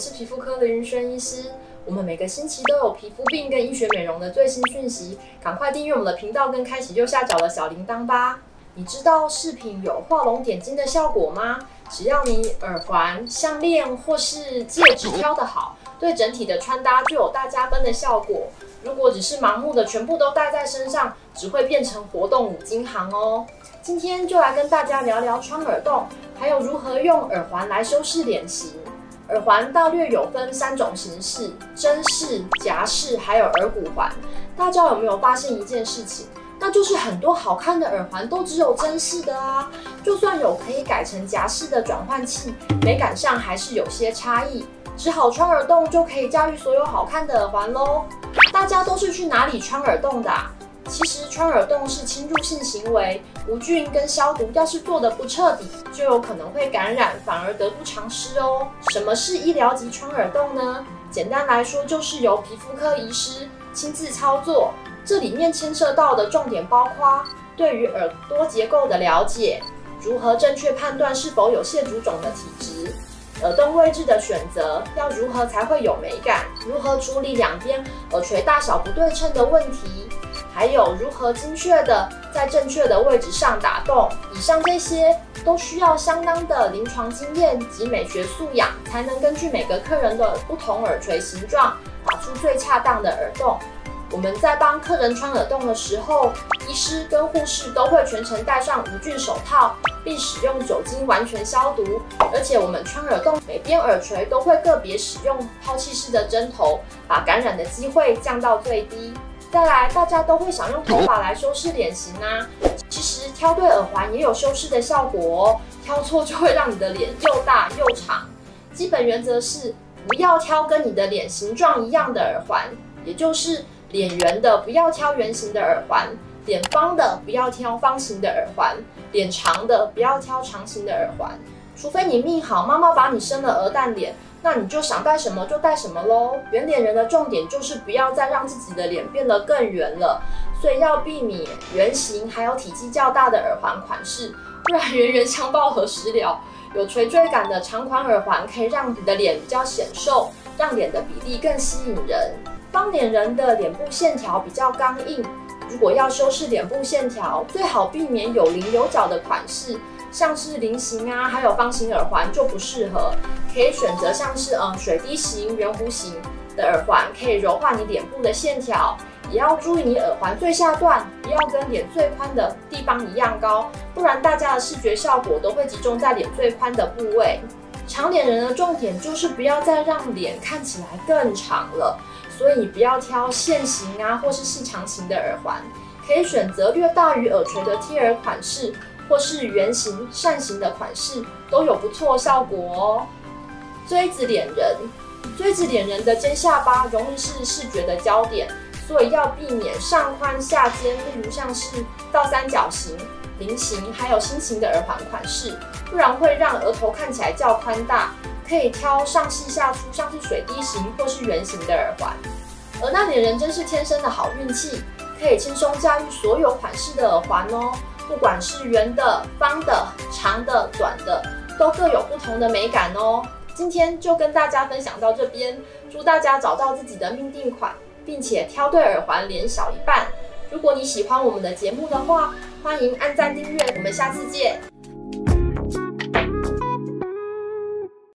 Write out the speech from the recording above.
是皮肤科的云轩医师。我们每个星期都有皮肤病跟医学美容的最新讯息，赶快订阅我们的频道跟开启右下角的小铃铛吧。你知道饰品有画龙点睛的效果吗？只要你耳环、项链或是戒指挑得好，对整体的穿搭就有大加分的效果。如果只是盲目的全部都戴在身上，只会变成活动五金行哦。今天就来跟大家聊聊穿耳洞，还有如何用耳环来修饰脸型。耳环大略有分三种形式：针式、夹式，还有耳骨环。大家有没有发现一件事情？那就是很多好看的耳环都只有针式的啊，就算有可以改成夹式的转换器，美感上还是有些差异。只好穿耳洞就可以驾驭所有好看的耳环喽。大家都是去哪里穿耳洞的啊？其实穿耳洞是侵入性行为，无菌跟消毒要是做得不彻底，就有可能会感染，反而得不偿失哦。什么是医疗级穿耳洞呢？简单来说，就是由皮肤科医师亲自操作。这里面牵涉到的重点包括对于耳朵结构的了解，如何正确判断是否有蟹足肿的体质，耳洞位置的选择要如何才会有美感，如何处理两边耳垂大小不对称的问题，还有如何精确的在正确的位置上打洞。以上这些都需要相当的临床经验及美学素养，才能根据每个客人的不同耳垂形状，打出最恰当的耳洞。我们在帮客人穿耳洞的时候，医师跟护士都会全程戴上无菌手套，并使用酒精完全消毒。而且我们穿耳洞每边耳垂都会个别使用抛弃式的针头，把感染的机会降到最低。再来，大家都会想用头发来修饰脸型啊，其实挑对耳环也有修饰的效果哦，挑错就会让你的脸又大又长。基本原则是不要挑跟你的脸形状一样的耳环，也就是。脸圆的不要挑圆形的耳环，脸方的不要挑方形的耳环，脸长的不要挑长形的耳环。除非你命好，妈妈把你生了鹅蛋脸，那你就想戴什么就戴什么喽。圆脸人的重点就是不要再让自己的脸变得更圆了，所以要避免圆形还有体积较大的耳环款式，不然圆圆相报何时了？有垂坠感的长款耳环可以让你的脸比较显瘦，让脸的比例更吸引人。方脸人的脸部线条比较刚硬，如果要修饰脸部线条，最好避免有棱有角的款式，像是菱形啊，还有方形耳环就不适合。可以选择像是嗯水滴形、圆弧形的耳环，可以柔化你脸部的线条。也要注意你耳环最下段不要跟脸最宽的地方一样高，不然大家的视觉效果都会集中在脸最宽的部位。长脸人的重点就是不要再让脸看起来更长了。所以不要挑线型啊，或是细长型的耳环，可以选择略大于耳垂的贴耳款式，或是圆形、扇形的款式，都有不错效果哦。锥子脸人，锥子脸人的尖下巴容易是视觉的焦点，所以要避免上宽下尖，例如像是倒三角形、菱形，还有心形的耳环款式，不然会让额头看起来较宽大。可以挑上细下粗，像是水滴形或是圆形的耳环。而那脸人真是天生的好运气，可以轻松驾驭所有款式的耳环哦。不管是圆的、方的、长的、短的，都各有不同的美感哦。今天就跟大家分享到这边，祝大家找到自己的命定款，并且挑对耳环，脸小一半。如果你喜欢我们的节目的话，欢迎按赞订阅，我们下次见。